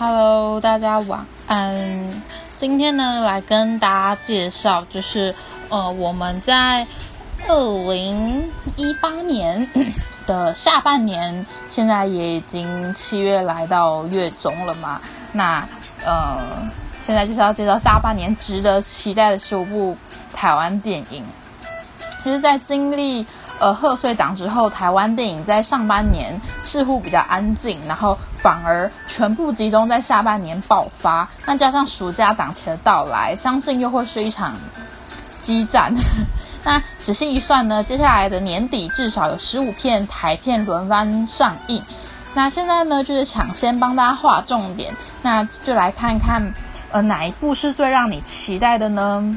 Hello，大家晚安。今天呢，来跟大家介绍，就是呃，我们在二零一八年 的下半年，现在也已经七月来到月中了嘛。那呃，现在就是要介绍下半年值得期待的十五部台湾电影。其实，在经历呃贺岁档之后，台湾电影在上半年似乎比较安静，然后反而全部集中在下半年爆发。那加上暑假档期的到来，相信又会是一场激战。那仔细一算呢，接下来的年底至少有十五片台片轮番上映。那现在呢，就是抢先帮大家划重点，那就来看看呃哪一部是最让你期待的呢？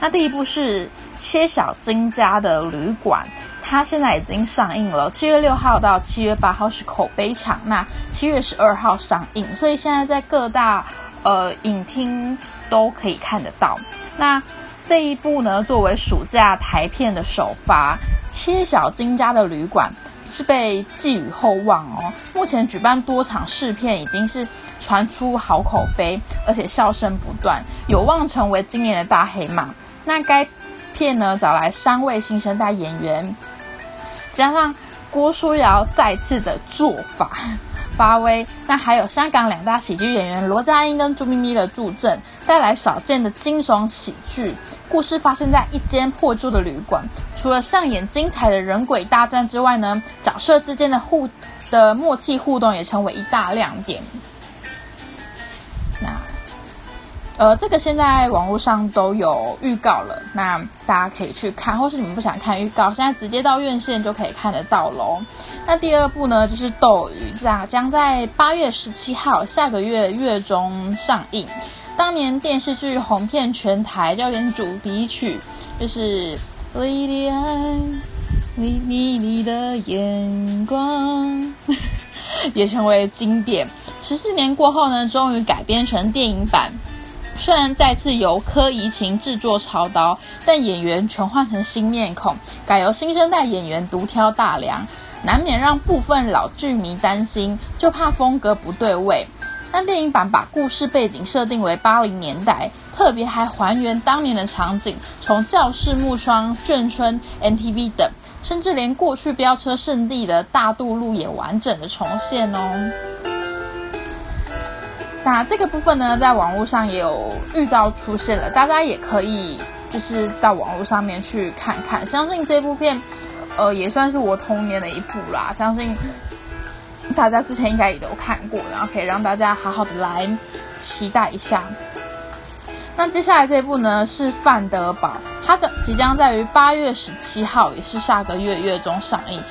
那第一部是。切小金家的旅馆，它现在已经上映了。七月六号到七月八号是口碑场，那七月十二号上映，所以现在在各大呃影厅都可以看得到。那这一部呢，作为暑假台片的首发，切小金家的旅馆是被寄予厚望哦。目前举办多场试片，已经是传出好口碑，而且笑声不断，有望成为今年的大黑马。那该。片呢找来三位新生代演员，加上郭书瑶再次的做法 发威，那还有香港两大喜剧演员罗家英跟朱咪咪的助阵，带来少见的惊悚喜剧。故事发生在一间破旧的旅馆，除了上演精彩的人鬼大战之外呢，角色之间的互的默契互动也成为一大亮点。呃，这个现在网络上都有预告了，那大家可以去看，或是你们不想看预告，现在直接到院线就可以看得到喽。那第二部呢，就是《斗鱼》，将将在八月十七号下个月月中上映。当年电视剧红遍全台，就连主题曲就是《莉莉安你你你的眼光》也成为经典。十四年过后呢，终于改编成电影版。虽然再次由柯怡晴制作操刀，但演员全换成新面孔，改由新生代演员独挑大梁，难免让部分老剧迷担心，就怕风格不对位。但电影版把故事背景设定为八零年代，特别还还原当年的场景，从教室、木窗、眷村、NTV 等，甚至连过去飙车圣地的大渡路也完整的重现哦。那这个部分呢，在网络上也有预告出现了，大家也可以就是到网络上面去看看。相信这部片，呃，也算是我童年的一部啦。相信大家之前应该也都看过，然后可以让大家好好的来期待一下。那接下来这部呢是《范德堡》，它将即将在于八月十七号，也是下个月月中上映。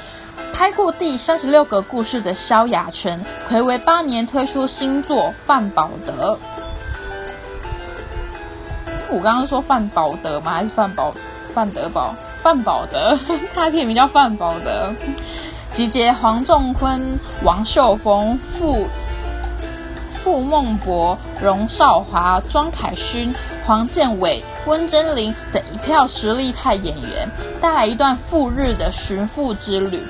拍过第三十六个故事的萧亚全，暌违八年推出新作《范宝德》。我刚刚说范宝德吗？还是范宝范德宝范宝德？他片名叫《范宝德》，集结黄仲坤、王秀峰、傅傅孟博、荣少华、庄凯勋、黄建伟、温真菱等一票实力派演员，带来一段赴日的寻父之旅。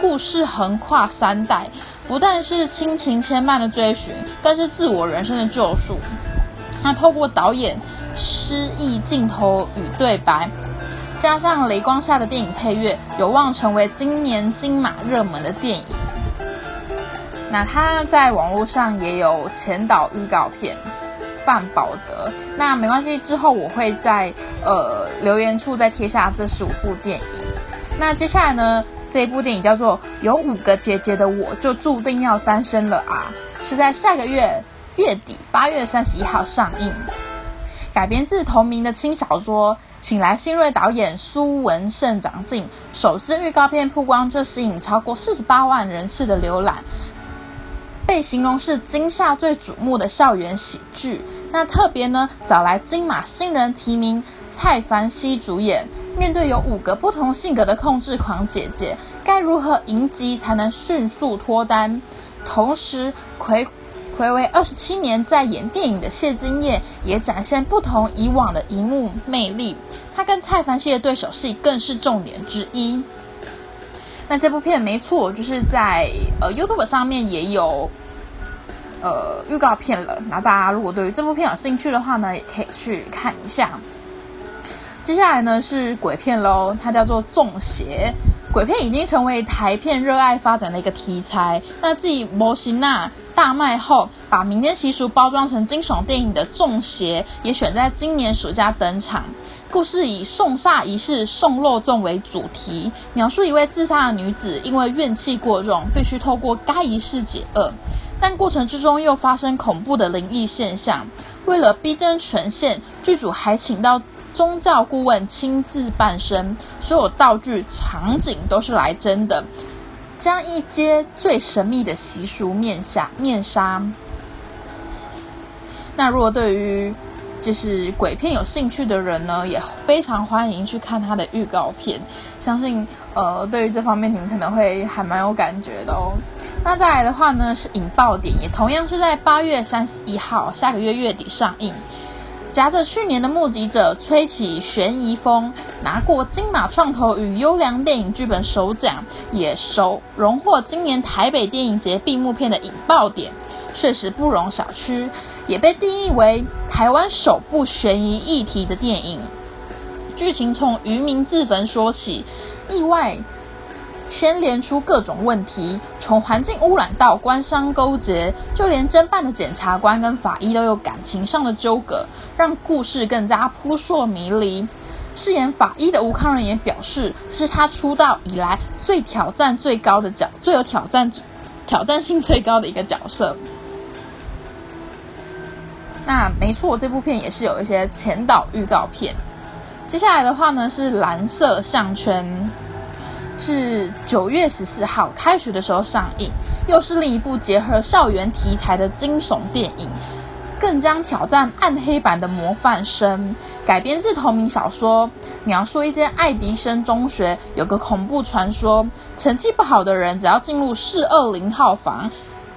故事横跨三代，不但是亲情牵绊的追寻，更是自我人生的救赎。那透过导演诗意镜头与对白，加上雷光下的电影配乐，有望成为今年金马热门的电影。那他在网络上也有前导预告片《范宝德》，那没关系，之后我会在呃留言处再贴下这十五部电影。那接下来呢？这一部电影叫做《有五个姐姐的我就注定要单身了啊》，是在下个月月底八月三十一号上映，改编自同名的轻小说，请来新锐导演苏文胜长进，首支预告片曝光就吸引超过四十八万人次的浏览，被形容是今夏最瞩目的校园喜剧。那特别呢，找来金马新人提名蔡凡熙主演。面对有五个不同性格的控制狂姐姐，该如何迎击才能迅速脱单？同时，魁魁为二十七年在演电影的谢金燕也展现不同以往的荧幕魅力。她跟蔡凡熙的对手戏更是重点之一。那这部片没错，就是在呃 YouTube 上面也有呃预告片了。那大家如果对于这部片有兴趣的话呢，也可以去看一下。接下来呢是鬼片喽，它叫做《中邪》。鬼片已经成为台片热爱发展的一个题材。那继《摩西娜》大卖后，把民间习俗包装成惊悚电影的《中邪》也选在今年暑假登场。故事以送煞仪式送肉粽为主题，描述一位自杀的女子因为怨气过重，必须透过该仪式解厄，但过程之中又发生恐怖的灵异现象。为了逼真呈现，剧组还请到。宗教顾问亲自扮身，所有道具、场景都是来真的，将一揭最神秘的习俗面下面纱。那如果对于就是鬼片有兴趣的人呢，也非常欢迎去看他的预告片。相信呃，对于这方面你们可能会还蛮有感觉的哦。那再来的话呢，是引爆点，也同样是在八月三十一号，下个月月底上映。夹着去年的《目击者》吹起悬疑风，拿过金马创投与优良电影剧本首奖，也收荣获今年台北电影节闭幕片的引爆点，确实不容小觑，也被定义为台湾首部悬疑议题的电影。剧情从渔民自焚说起，意外牵连出各种问题，从环境污染到官商勾结，就连侦办的检察官跟法医都有感情上的纠葛。让故事更加扑朔迷离。饰演法医的吴康仁也表示，是他出道以来最挑战最高的角，最有挑战、挑战性最高的一个角色。那没错，这部片也是有一些前导预告片。接下来的话呢，是《蓝色项圈》，是九月十四号开学的时候上映，又是另一部结合校园题材的惊悚电影。更将挑战暗黑版的模范生，改编自同名小说，描述一间爱迪生中学有个恐怖传说，成绩不好的人只要进入四二零号房，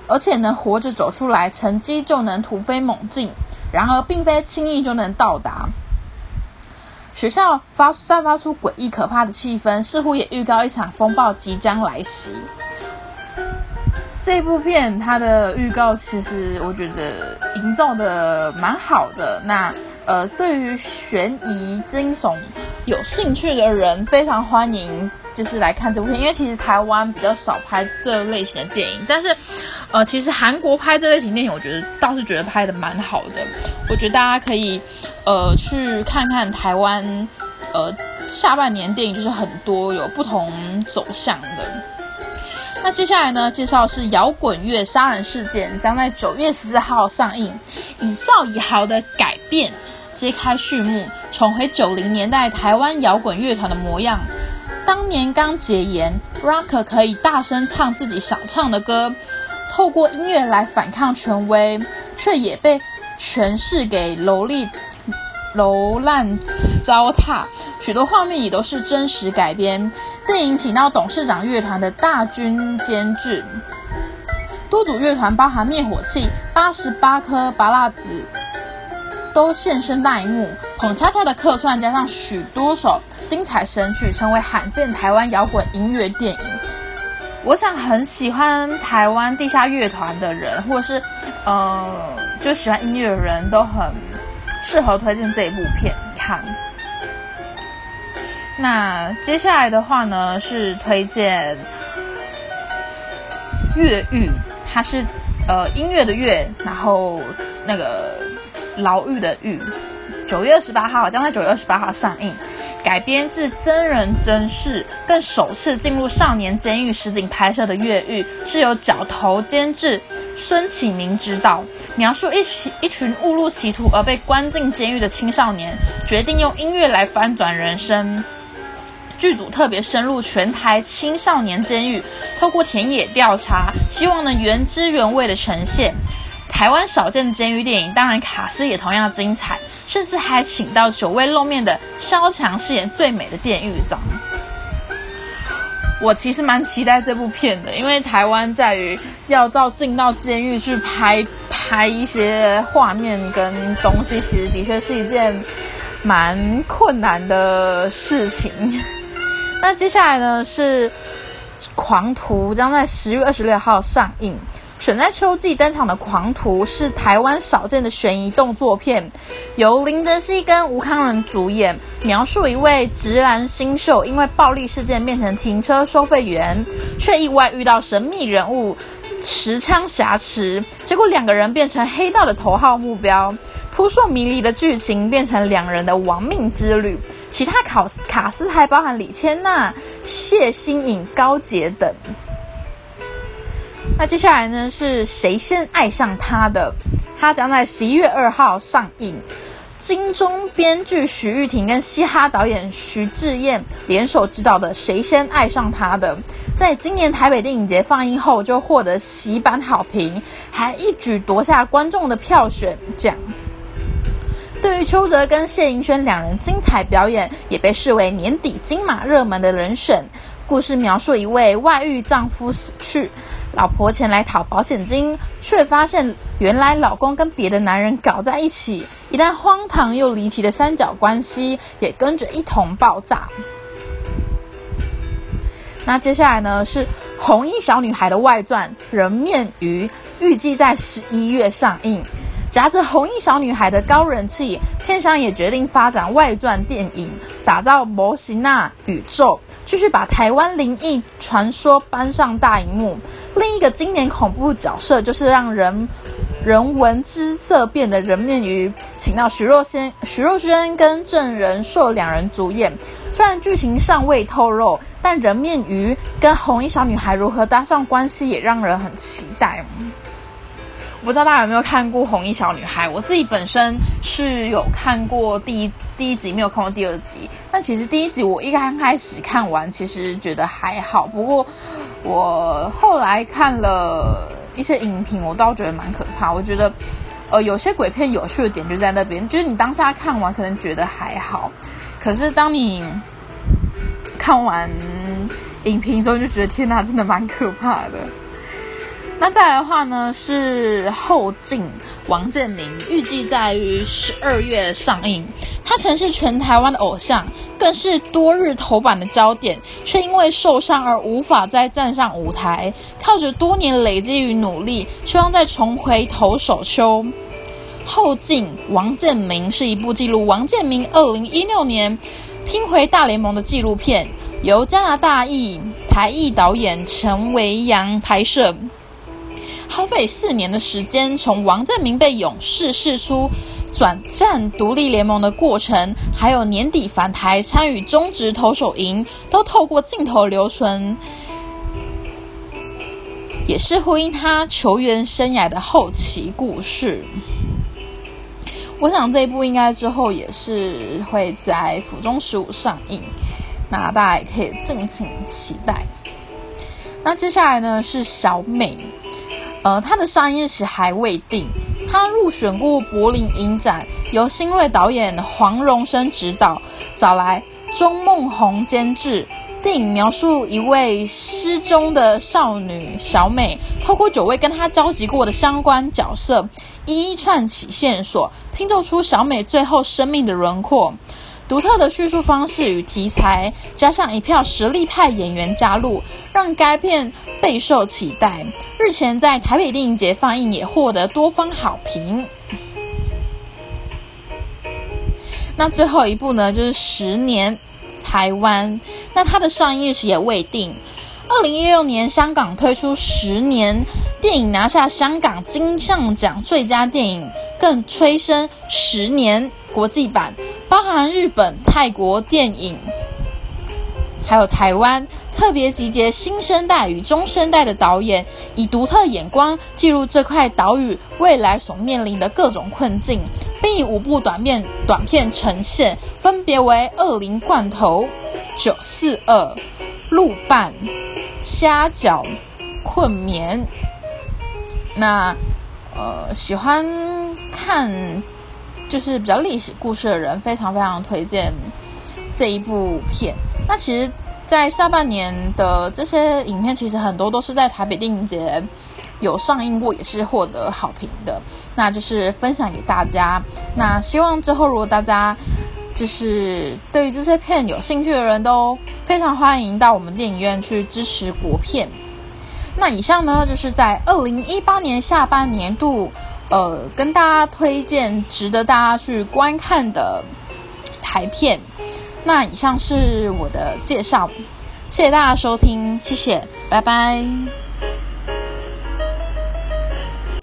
而且能活着走出来，成绩就能突飞猛进。然而，并非轻易就能到达。学校发散发出诡异可怕的气氛，似乎也预告一场风暴即将来袭。这部片它的预告其实我觉得营造的蛮好的。那呃，对于悬疑惊悚有兴趣的人，非常欢迎就是来看这部片，因为其实台湾比较少拍这类型的电影。但是呃，其实韩国拍这类型电影，我觉得倒是觉得拍的蛮好的。我觉得大家可以呃去看看台湾呃下半年电影，就是很多有不同走向的。那接下来呢？介绍是摇滚乐杀人事件，将在九月十四号上映，以赵以豪的改变揭开序幕，重回九零年代台湾摇滚乐团的模样。当年刚解严，Rocker 可以大声唱自己想唱的歌，透过音乐来反抗权威，却也被诠释给蹂躏、楼烂糟蹋。许多画面也都是真实改编。电影请到董事长乐团的大军监制，多组乐团包含灭火器、八十八颗拔蜡子都现身大荧幕，捧恰恰的客串加上许多首精彩神曲，成为罕见台湾摇滚音乐电影。我想很喜欢台湾地下乐团的人，或者是呃就喜欢音乐的人都很适合推荐这一部片看。那接下来的话呢，是推荐《越狱》，它是呃音乐的乐，然后那个牢狱的狱。九月二十八号将在九月二十八号上映，改编自真人真事，更首次进入少年监狱实景拍摄的《越狱》，是由角头监制孙启明执导，描述一群一群误入歧途而被关进监狱的青少年，决定用音乐来翻转人生。剧组特别深入全台青少年监狱，透过田野调查，希望能原汁原味的呈现台湾少见的监狱电影。当然，卡斯也同样精彩，甚至还请到久未露面的萧蔷饰演最美的电狱长。我其实蛮期待这部片的，因为台湾在于要到进到监狱去拍拍一些画面跟东西，其实的确是一件蛮困难的事情。那接下来呢是《狂徒》将在十月二十六号上映，选在秋季登场的《狂徒》是台湾少见的悬疑动作片，由林德熙跟吴康仁主演，描述一位直男新秀因为暴力事件变成停车收费员，却意外遇到神秘人物持枪挟持，结果两个人变成黑道的头号目标。扑朔迷离的剧情变成两人的亡命之旅，其他考卡斯还包含李千娜、谢欣颖、高洁等。那接下来呢？是谁先爱上他的？他将在十一月二号上映。金钟编剧徐玉婷跟嘻哈导演徐志燕联手执导的《谁先爱上他的》，在今年台北电影节放映后就获得喜版好评，还一举夺下观众的票选奖。对于邱泽跟谢盈萱两人精彩表演，也被视为年底金马热门的人选。故事描述一位外遇丈夫死去。老婆前来讨保险金，却发现原来老公跟别的男人搞在一起，一旦荒唐又离奇的三角关系也跟着一同爆炸。那接下来呢是《红衣小女孩》的外传《人面鱼》，预计在十一月上映。夹着《红衣小女孩》的高人气，片商也决定发展外传电影，打造模型纳宇宙。继续把台湾灵异传说搬上大荧幕。另一个经典恐怖角色就是让人人闻之色变的人面鱼，请到徐若瑄、徐若瑄跟郑仁硕两人主演。虽然剧情尚未透露，但人面鱼跟红衣小女孩如何搭上关系，也让人很期待。不知道大家有没有看过《红衣小女孩》？我自己本身是有看过第一第一集，没有看过第二集。但其实第一集我一刚开始看完，其实觉得还好。不过我后来看了一些影评，我倒觉得蛮可怕。我觉得，呃，有些鬼片有趣的点就在那边，就是你当下看完可能觉得还好，可是当你看完影评之后，就觉得天哪，真的蛮可怕的。那再来的话呢，是后进王健林，预计在于十二月上映。他曾是全台湾的偶像，更是多日头版的焦点，却因为受伤而无法再站上舞台。靠着多年累积与努力，希望再重回投手丘。后进王健民是一部记录王健民二零一六年拼回大联盟的纪录片，由加拿大裔台裔导演陈维阳拍摄。耗费四年的时间，从王振明被勇士释出，转战独立联盟的过程，还有年底返台参与中职投手营，都透过镜头留存，也是呼应他球员生涯的后期故事。我想这一部应该之后也是会在府中十五上映，那大家也可以敬请期待。那接下来呢是小美。呃，他的上映日期还未定。他入选过柏林影展，由新锐导演黄荣生执导，找来钟梦红监制。电影描述一位失踪的少女小美，透过九位跟她交集过的相关角色，一一串起线索，拼凑出小美最后生命的轮廓。独特的叙述方式与题材，加上一票实力派演员加入，让该片备受期待。日前在台北电影节放映，也获得多方好评。那最后一部呢，就是《十年台湾》，那它的上映日期也未定。二零一六年香港推出《十年》电影，拿下香港金像奖最佳电影，更催生《十年》国际版。包含日本、泰国电影，还有台湾，特别集结新生代与中生代的导演，以独特眼光记录这块岛屿未来所面临的各种困境，并以五部短片短片呈现，分别为《恶灵罐头》、《九四二》、《鹿伴》、《虾饺》、《困眠》。那呃，喜欢看。就是比较历史故事的人，非常非常推荐这一部片。那其实，在下半年的这些影片，其实很多都是在台北电影节有上映过，也是获得好评的。那就是分享给大家。那希望之后，如果大家就是对于这些片有兴趣的人，都非常欢迎到我们电影院去支持国片。那以上呢，就是在二零一八年下半年度，呃，跟大家推荐值得大家去观看的台片。那以上是我的介绍，谢谢大家收听，谢谢，拜拜。